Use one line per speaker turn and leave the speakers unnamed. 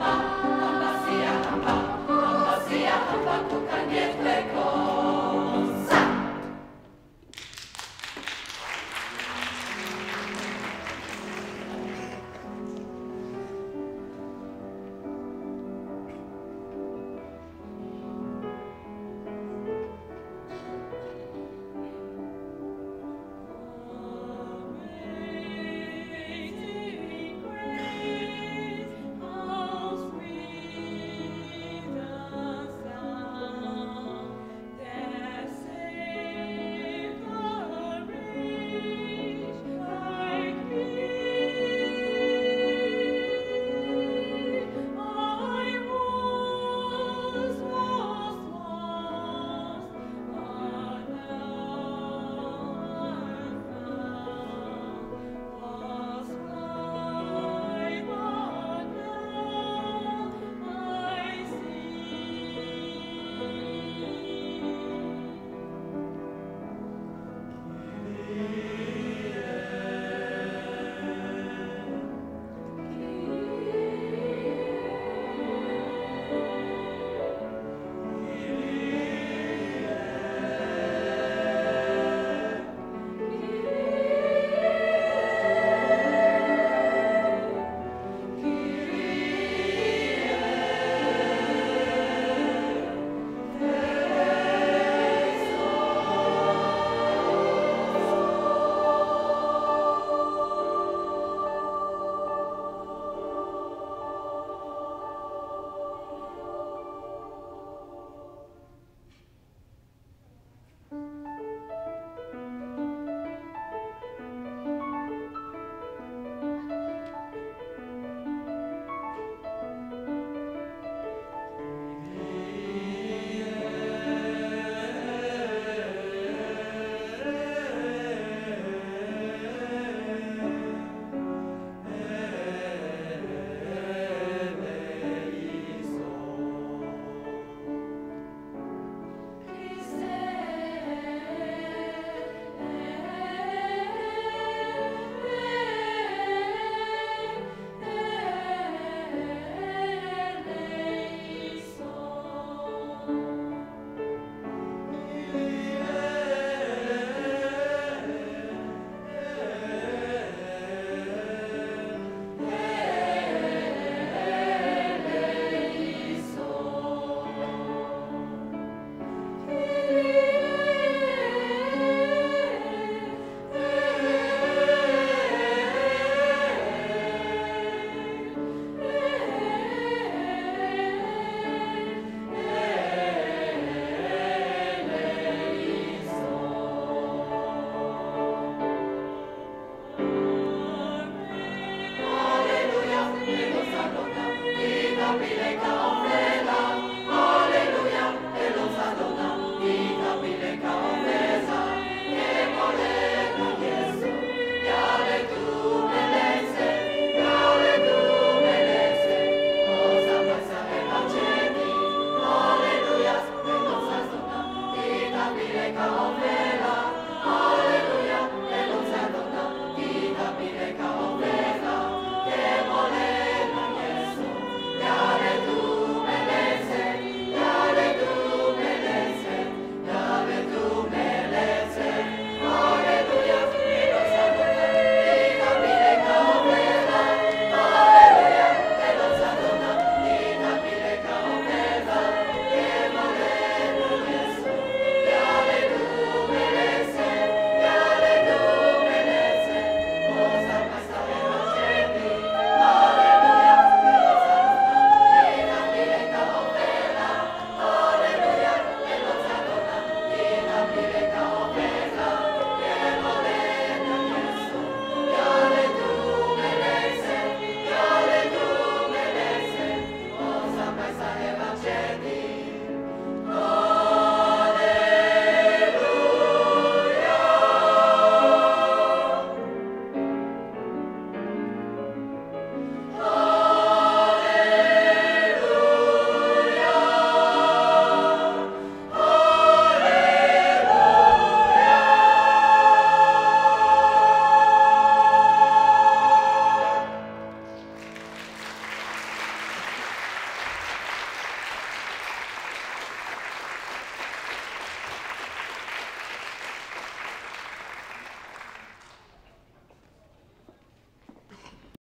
Bye.